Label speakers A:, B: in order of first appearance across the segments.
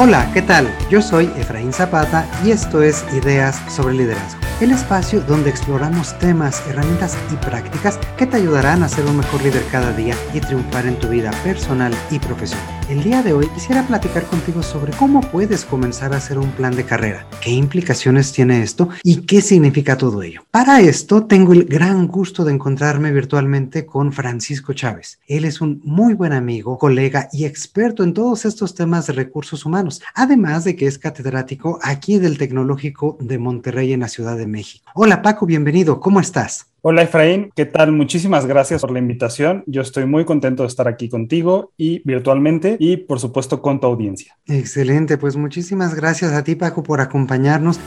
A: Hola, ¿qué tal? Yo soy Efraín Zapata y esto es Ideas sobre Liderazgo, el espacio donde exploramos temas, herramientas y prácticas que te ayudarán a ser un mejor líder cada día y triunfar en tu vida personal y profesional. El día de hoy quisiera platicar contigo sobre cómo puedes comenzar a hacer un plan de carrera, qué implicaciones tiene esto y qué significa todo ello. Para esto tengo el gran gusto de encontrarme virtualmente con Francisco Chávez. Él es un muy buen amigo, colega y experto en todos estos temas de recursos humanos, además de que es catedrático aquí del Tecnológico de Monterrey en la Ciudad de México. Hola Paco, bienvenido, ¿cómo estás?
B: Hola Efraín, ¿qué tal? Muchísimas gracias por la invitación. Yo estoy muy contento de estar aquí contigo y virtualmente y por supuesto con tu audiencia.
A: Excelente, pues muchísimas gracias a ti Paco por acompañarnos.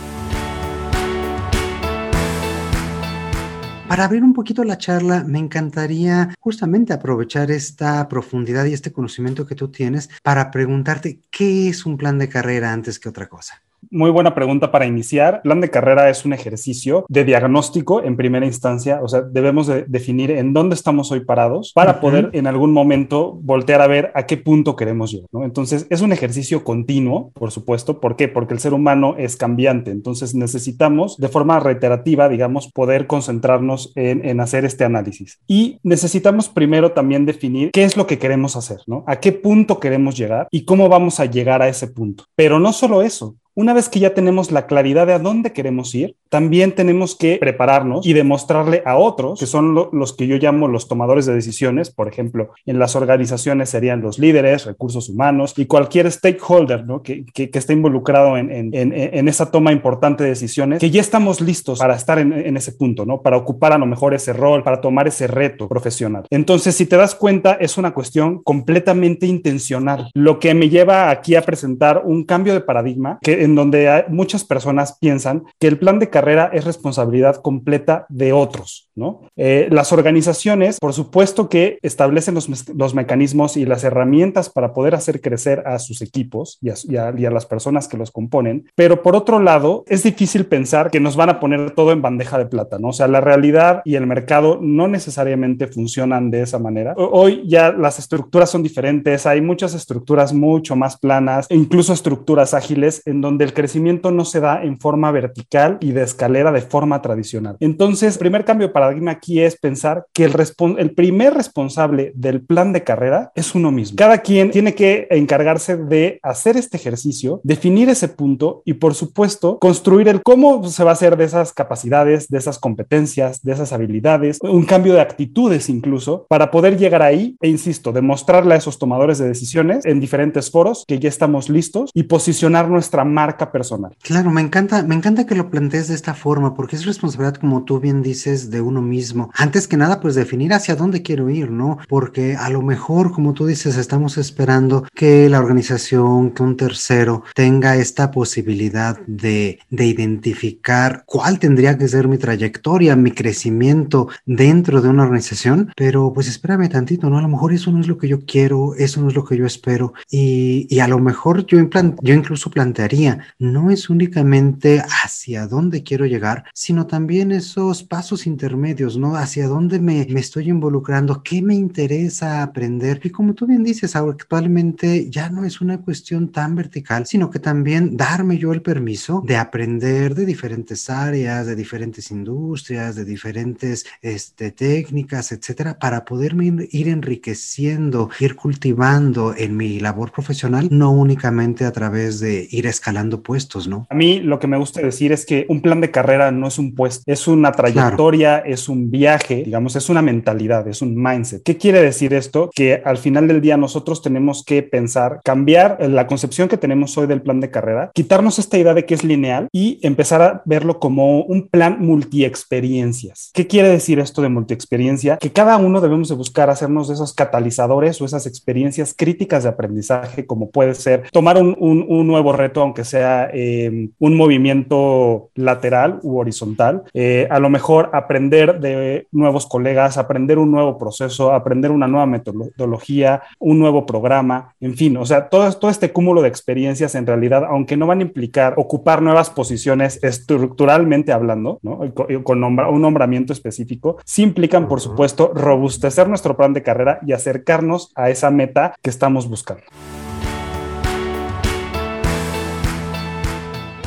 A: Para abrir un poquito la charla, me encantaría justamente aprovechar esta profundidad y este conocimiento que tú tienes para preguntarte qué es un plan de carrera antes que otra cosa.
B: Muy buena pregunta para iniciar. Plan de carrera es un ejercicio de diagnóstico en primera instancia, o sea, debemos de definir en dónde estamos hoy parados para poder en algún momento voltear a ver a qué punto queremos llegar, ¿no? Entonces, es un ejercicio continuo, por supuesto. ¿Por qué? Porque el ser humano es cambiante, entonces necesitamos de forma reiterativa, digamos, poder concentrarnos en, en hacer este análisis. Y necesitamos primero también definir qué es lo que queremos hacer, ¿no? A qué punto queremos llegar y cómo vamos a llegar a ese punto. Pero no solo eso, una vez que ya tenemos la claridad de a dónde queremos ir, también tenemos que prepararnos y demostrarle a otros, que son los que yo llamo los tomadores de decisiones, por ejemplo, en las organizaciones serían los líderes, recursos humanos y cualquier stakeholder ¿no? que, que, esté involucrado en, en, en, esa toma importante de decisiones, que ya estamos listos para estar en, ese punto, ¿no? para ocupar a lo mejor ese rol, para tomar ese reto profesional. Entonces, si te das cuenta, es una cuestión completamente intencional, lo que me lleva aquí a presentar un cambio de paradigma que en donde muchas personas piensan que el plan de carrera es responsabilidad completa de otros, ¿no? Eh, las organizaciones, por supuesto que establecen los, mecanismos y las herramientas para poder hacer crecer a sus equipos y a, y a las personas que los componen, pero por otro lado, es difícil pensar que nos van a poner todo en bandeja de plata, ¿no? O sea, la realidad y el mercado no necesariamente funcionan de esa manera. Hoy ya las estructuras son diferentes, hay muchas estructuras mucho más planas, incluso estructuras ágiles en donde donde el crecimiento no se da en forma vertical y de escalera de forma tradicional. Entonces, el primer cambio de paradigma aquí es pensar que el, primer responsable del plan de carrera es uno mismo. Cada quien tiene que encargarse de hacer este ejercicio, definir ese punto y, por supuesto, construir el cómo se va a hacer de esas capacidades, de esas competencias, de esas habilidades, un cambio de actitudes incluso, para poder llegar ahí e, insisto, demostrarle a esos tomadores de decisiones en diferentes foros que ya estamos listos y posicionar nuestra marca marca personal.
A: Claro, me encanta, me encanta que lo plantees de esta forma, porque es responsabilidad, como tú bien dices, de uno mismo. Antes que nada, pues definir hacia dónde quiero ir, ¿no? Porque a lo mejor, como tú dices, estamos esperando que la organización, que un tercero tenga esta posibilidad de, de identificar cuál tendría que ser mi trayectoria, mi crecimiento dentro de una organización, pero pues espérame tantito, ¿no? A lo mejor eso no es lo que yo quiero, eso no es lo que yo espero, y, y a lo mejor yo, yo incluso plantearía no es únicamente hacia dónde quiero llegar, sino también esos pasos intermedios, ¿no? Hacia dónde me, me estoy involucrando, qué me interesa aprender. Y como tú bien dices, actualmente ya no es una cuestión tan vertical, sino que también darme yo el permiso de aprender de diferentes áreas, de diferentes industrias, de diferentes este, técnicas, etcétera, para poderme ir enriqueciendo, ir cultivando en mi labor profesional, no únicamente a través de ir escalando puestos, ¿no?
B: A mí lo que me gusta decir es que un plan de carrera no es un puesto, es una trayectoria, es un viaje, digamos, es una mentalidad, es un mindset. ¿Qué quiere decir esto? Que al final del día nosotros tenemos que pensar, cambiar la concepción que tenemos hoy del plan de carrera, quitarnos esta idea de que es lineal y empezar a verlo como un plan multi-experiencias. ¿Qué quiere decir esto de multi-experiencia? Que cada uno debemos de buscar hacernos de esos catalizadores o esas experiencias críticas de aprendizaje, como puede ser tomar un, un, un nuevo reto, aunque sea em, un movimiento lateral u horizontal, eh, a lo mejor aprender de nuevos colegas, aprender un nuevo proceso, aprender una nueva metodología, un nuevo programa, en fin, o sea, todo, todo este cúmulo de experiencias en realidad, aunque no van a implicar ocupar nuevas posiciones estructuralmente hablando, ¿no? con un nombramiento específico, sí implican, por supuesto, robustecer nuestro plan de carrera y acercarnos a esa meta que estamos buscando.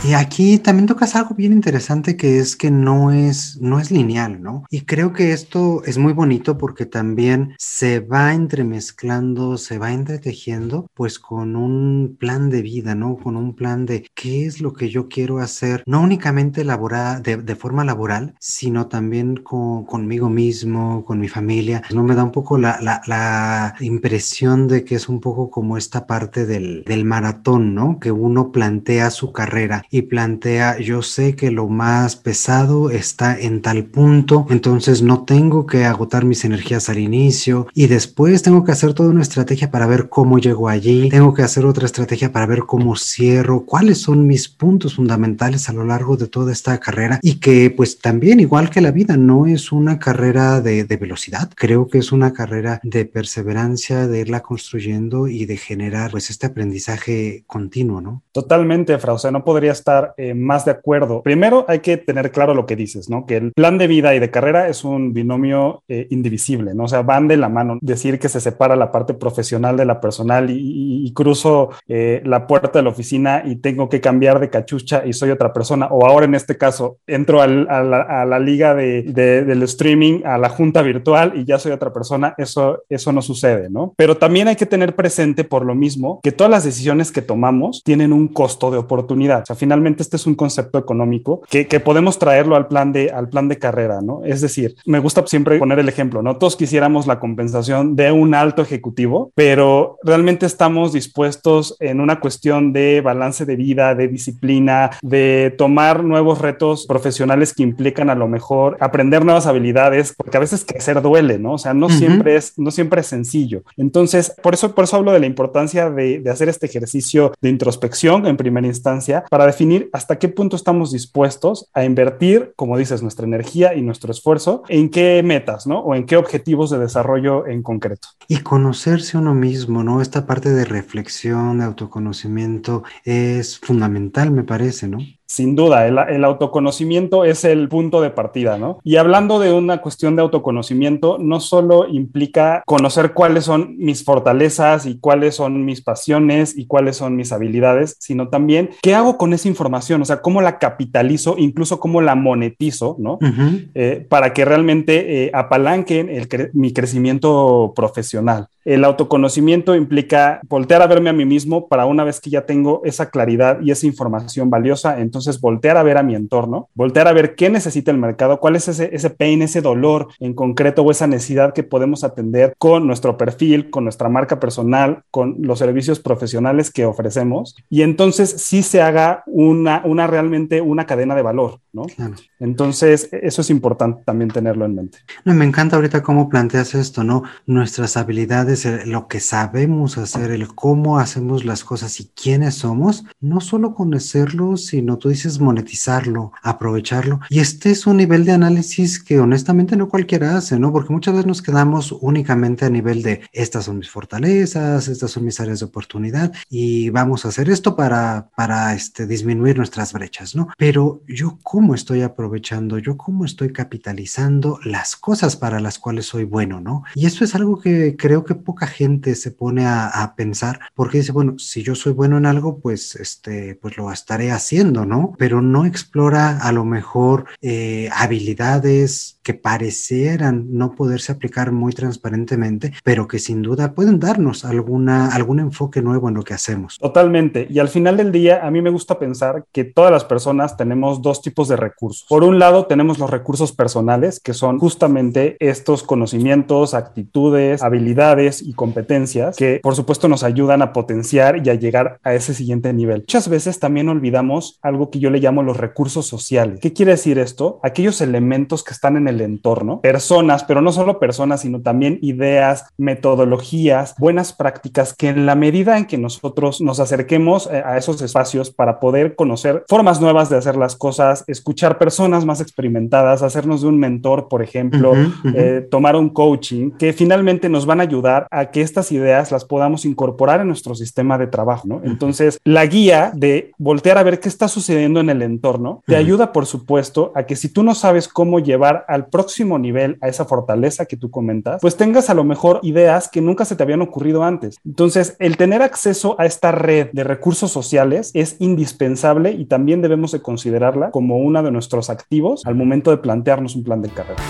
A: Y aquí también tocas algo bien interesante que es que no es, no es lineal, ¿no? Y creo que esto es muy bonito porque también se va entremezclando, se va entretejiendo, pues con un plan de vida, ¿no? Con un plan de qué es lo que yo quiero hacer, no únicamente laboral, de, de forma laboral, sino también con, conmigo mismo, con mi familia. No me da un poco la, la, la impresión de que es un poco como esta parte del, del maratón, ¿no? Que uno plantea su carrera y plantea, yo sé que lo más pesado está en tal punto, entonces no tengo que agotar mis energías al inicio y después tengo que hacer toda una estrategia para ver cómo llego allí, tengo que hacer otra estrategia para ver cómo cierro, cuáles son mis puntos fundamentales a lo largo de toda esta carrera y que pues también igual que la vida no es una carrera de, de velocidad, creo que es una carrera de perseverancia, de irla construyendo y de generar pues este aprendizaje continuo, ¿no?
B: Totalmente, Fra, o sea, no podría estar eh, más de acuerdo. Primero hay que tener claro lo que dices, ¿no? Que el plan de vida y de carrera es un binomio eh, indivisible, ¿no? O sea, van de la mano. Decir que se separa la parte profesional de la personal y, y, cruzo eh, la puerta de la oficina y tengo que cambiar de cachucha y soy otra persona, o ahora en este caso entro al, a, la, a, la, liga de, de, del streaming, a la junta virtual y ya soy otra persona, eso, eso no sucede, ¿no? Pero también hay que tener presente por lo mismo que todas las decisiones que tomamos tienen un costo de oportunidad. O sea, finalmente este es un concepto económico que, que podemos traerlo al plan, de, al plan de carrera, ¿no? Es decir, me gusta siempre poner el ejemplo, ¿no? Todos quisiéramos la compensación de un alto ejecutivo, pero realmente estamos dispuestos en una cuestión de balance de vida, de disciplina, de tomar nuevos retos profesionales que implican a lo mejor aprender nuevas habilidades, porque a veces crecer duele, ¿no? O sea, no, uh -huh. siempre, es, no siempre es sencillo. Entonces, por eso, por eso hablo de la importancia de, de hacer este ejercicio de introspección en primera instancia para definir hasta qué punto estamos dispuestos a invertir, como dices, nuestra energía y nuestro esfuerzo en qué metas, ¿no? O en qué objetivos de desarrollo en concreto.
A: Y conocerse uno mismo, ¿no? Esta parte de reflexión, de autoconocimiento es fundamental, me parece, ¿no?
B: Sin duda, el, el, autoconocimiento es el punto de partida, ¿no? Y hablando de una cuestión de autoconocimiento, no solo implica conocer cuáles son mis fortalezas y cuáles son mis pasiones y cuáles son mis habilidades, sino también qué hago con esa información, o sea, cómo la capitalizo, incluso cómo la monetizo, ¿no? Uh -huh. eh, para que realmente eh, apalanquen el cre mi crecimiento profesional. El autoconocimiento implica voltear a verme a mí mismo para una vez que ya tengo esa claridad y esa información valiosa, entonces voltear a ver a mi entorno, voltear a ver qué necesita el mercado, cuál es ese, pain, ese dolor en concreto o esa necesidad que podemos atender con nuestro perfil, con nuestra marca personal, con los servicios profesionales que ofrecemos. Y entonces sí se haga una, una realmente una cadena de valor, ¿no? Claro. Entonces eso es importante también tenerlo en mente.
A: No, me encanta ahorita cómo planteas esto, ¿no? Nuestras habilidades lo que sabemos hacer, el cómo hacemos las cosas y quiénes somos, no solo conocerlo, sino tú dices monetizarlo, aprovecharlo. Y este es un nivel de análisis que honestamente no cualquiera hace, ¿no? Porque muchas veces nos quedamos únicamente a nivel de estas son mis fortalezas, estas son mis áreas de oportunidad y vamos a hacer esto para, para este, disminuir nuestras brechas, ¿no? Pero yo cómo estoy aprovechando, yo cómo estoy capitalizando las cosas para las cuales soy bueno, ¿no? Y eso es algo que creo que poca gente se pone a, a, pensar porque dice, bueno, si yo soy bueno en algo, pues, este, pues lo estaré haciendo, ¿no? Pero no explora a lo mejor eh, habilidades que parecieran no poderse aplicar muy transparentemente, pero que sin duda pueden darnos alguna, algún enfoque nuevo en lo que hacemos.
B: Totalmente. Y al final del día, a mí me gusta pensar que todas las personas tenemos dos tipos de recursos. Por un lado, tenemos los recursos personales, que son justamente estos conocimientos, actitudes, habilidades y competencias que, por supuesto, nos ayudan a potenciar y a llegar a ese siguiente nivel. Muchas veces también olvidamos algo que yo le llamo los recursos sociales. ¿Qué quiere decir esto? Aquellos elementos que están en el entorno, personas, pero no solo personas, sino también ideas, metodologías, buenas prácticas que en la medida en que nosotros nos acerquemos eh, a esos espacios para poder conocer formas nuevas de hacer las cosas, escuchar personas más experimentadas, hacernos de un mentor, por ejemplo, eh, tomar un coaching, que finalmente nos van a ayudar a que estas ideas las podamos incorporar en nuestro sistema de trabajo, ¿no? Entonces, la guía de voltear a ver qué está sucediendo en el entorno te ayuda, por supuesto, a que si tú no sabes cómo llevar al próximo nivel a esa fortaleza que tú comentas, pues tengas a lo mejor ideas que nunca se te habían ocurrido antes. Entonces, el tener acceso a esta red de recursos sociales es indispensable y también debemos de considerarla como de nuestros activos al momento de plantearnos un plan de carrera.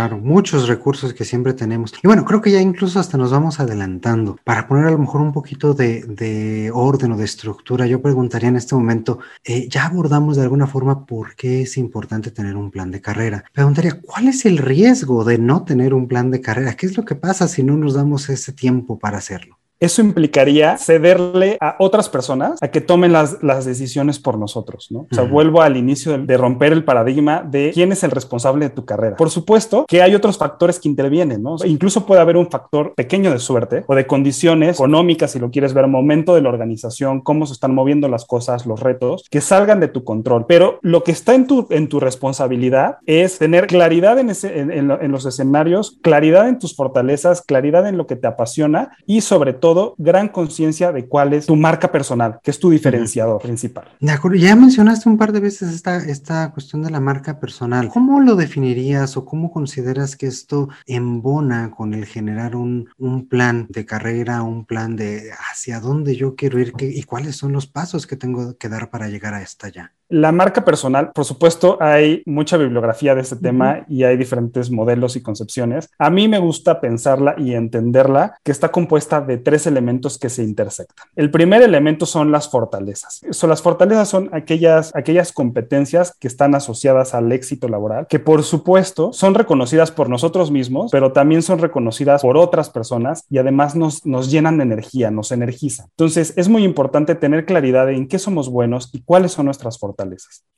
A: Claro, muchos recursos que siempre tenemos. Y bueno, creo que ya incluso hasta nos vamos adelantando. Para poner a lo mejor un poquito de, orden o de estructura, yo preguntaría en este momento, eh, ya abordamos de alguna forma por qué es importante tener un plan de carrera. Preguntaría, ¿cuál es el riesgo de no tener un plan de carrera? ¿Qué es lo que pasa si no nos damos ese tiempo para hacerlo?
B: Eso implicaría cederle a otras personas a que tomen las, las decisiones por nosotros, ¿no? O sea, vuelvo al inicio de, romper el paradigma de quién es el responsable de tu carrera. Por supuesto que hay otros factores que intervienen, ¿no? incluso puede haber un factor pequeño de suerte o de condiciones económicas, si lo quieres ver, momento de la organización, cómo se están moviendo las cosas, los retos, que salgan de tu control. Pero lo que está en tu, en tu responsabilidad es tener claridad en, ese, en, en los escenarios, claridad en tus fortalezas, claridad en lo que te apasiona y sobre todo gran conciencia de cuál es tu marca personal, que es tu diferenciador principal.
A: De acuerdo, ya mencionaste un par de veces esta, esta cuestión de la marca personal. ¿Cómo lo definirías o cómo consideras que esto embona con el generar un, un plan de carrera, un plan de hacia dónde yo quiero ir y cuáles son los pasos que tengo que dar para llegar a esta ya?
B: La marca personal, por supuesto, hay mucha bibliografía de este tema y hay diferentes modelos y concepciones. A mí me gusta pensarla y entenderla que está compuesta de tres elementos que se intersectan. El primer elemento son las fortalezas. Son las fortalezas son aquellas, aquellas competencias que están asociadas al éxito laboral, que por supuesto son reconocidas por nosotros mismos, pero también son reconocidas por otras personas y además nos, nos llenan de energía, nos energizan. Entonces, es muy importante tener claridad en qué somos buenos y cuáles son nuestras fortalezas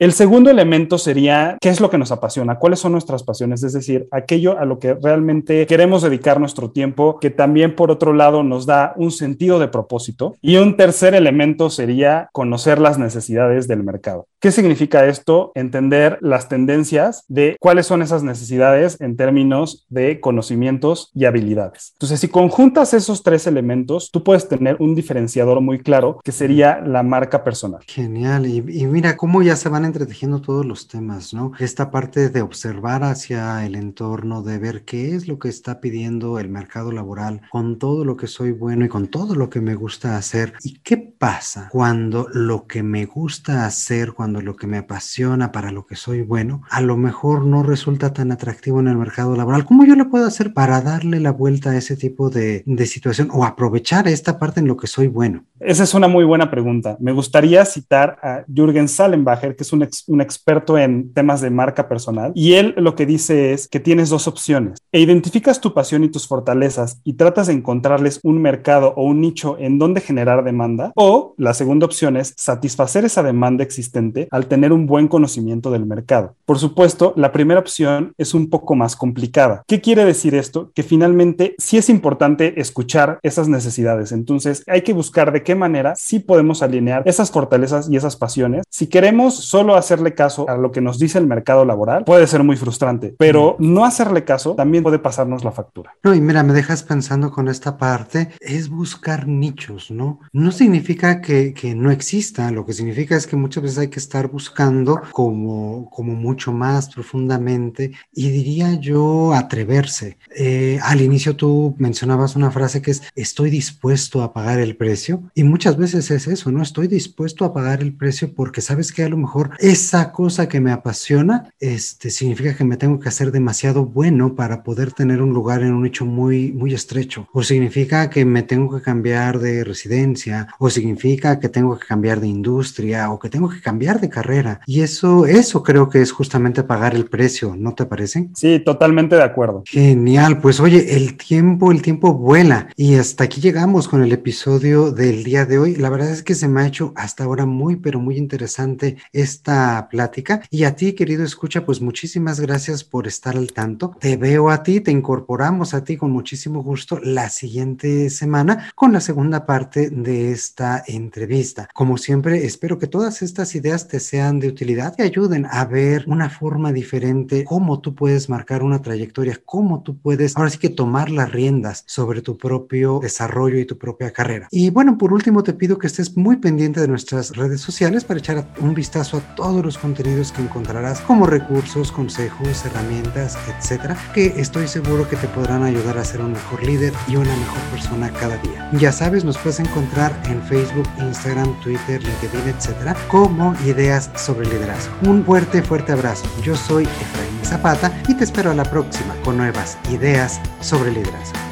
B: el segundo elemento sería qué es lo que nos apasiona, cuáles son nuestras pasiones, es decir, aquello a lo que realmente queremos dedicar nuestro tiempo, que también por otro lado nos da un sentido de propósito. Y un tercer elemento sería conocer las necesidades del mercado. ¿Qué significa esto? Entender las tendencias de cuáles son esas necesidades en términos de conocimientos y habilidades. Entonces, si conjuntas esos tres elementos, tú puedes tener un diferenciador muy claro que sería la marca personal.
A: Genial. Y, y mira cómo ya se van entretejiendo todos los temas, ¿no? Esta parte de observar hacia el entorno, de ver qué es lo que está pidiendo el mercado laboral con todo lo que soy bueno y con todo lo que me gusta hacer. ¿Y qué pasa cuando lo que me gusta hacer, cuando lo que me apasiona para lo que soy bueno, a lo mejor no resulta tan atractivo en el mercado laboral? ¿Cómo yo le puedo hacer para darle la vuelta a ese tipo de, de situación o aprovechar esta parte en lo que soy bueno?
B: Esa es una muy buena pregunta. Me gustaría citar a Jürgen Salem que es un, un experto en temas de marca personal, y él lo que dice es que tienes dos opciones. E identificas tu pasión y tus fortalezas y tratas de encontrarles un mercado o un nicho en donde generar demanda, o la segunda opción es satisfacer esa demanda existente al tener un buen conocimiento del mercado. Por supuesto, la primera opción es un poco más complicada. ¿Qué quiere decir esto? Que finalmente sí es importante escuchar esas necesidades. Entonces hay que buscar de qué manera sí podemos alinear esas fortalezas y esas pasiones si queremos solo hacerle caso a lo que nos dice el mercado laboral, puede ser muy frustrante, pero no hacerle caso también puede pasarnos la factura.
A: No, y mira, me dejas pensando con esta parte, es buscar nichos, ¿no? No significa que, que no exista, lo que significa es que muchas veces hay que estar buscando como, como mucho más profundamente y diría yo atreverse. Eh, al inicio tú mencionabas una frase que es estoy dispuesto a pagar el precio y muchas veces es eso, ¿no? Estoy dispuesto a pagar el precio porque sabes que a lo mejor esa cosa que me apasiona, este, significa que me tengo que hacer demasiado bueno para poder tener un lugar en un hecho muy, muy estrecho. O significa que me tengo que cambiar de residencia, o significa que tengo que cambiar de industria, o que tengo que cambiar de carrera. Y eso, eso creo que es justamente pagar el precio, ¿no te parece?
B: Sí, totalmente de acuerdo.
A: Genial, pues oye, el tiempo, el tiempo vuela. Y hasta aquí llegamos con el episodio del día de hoy. La verdad es que se me ha hecho hasta ahora muy, pero muy interesante interesante esta plática. Y a ti, querido escucha, pues muchísimas gracias por estar al tanto. Te veo a ti, te incorporamos a ti con muchísimo gusto la siguiente semana con la segunda parte de esta entrevista. Como siempre, espero que todas estas ideas te sean de utilidad y ayuden a ver una forma diferente, cómo tú puedes marcar una trayectoria, cómo tú puedes ahora sí que tomar las riendas sobre tu propio desarrollo y tu propia carrera. Y bueno, por último, te pido que estés muy pendiente de nuestras redes sociales para echar un vistazo a todos los contenidos que encontrarás como recursos, consejos, herramientas, etcétera, que estoy seguro que te podrán ayudar a ser un mejor líder y una mejor persona cada día. Ya sabes, nos puedes encontrar en Facebook, Instagram, Twitter, LinkedIn, etcétera, como Ideas sobre Liderazgo. Un fuerte, fuerte abrazo. Yo soy Efraín Zapata y te espero a la próxima con nuevas ideas sobre liderazgo.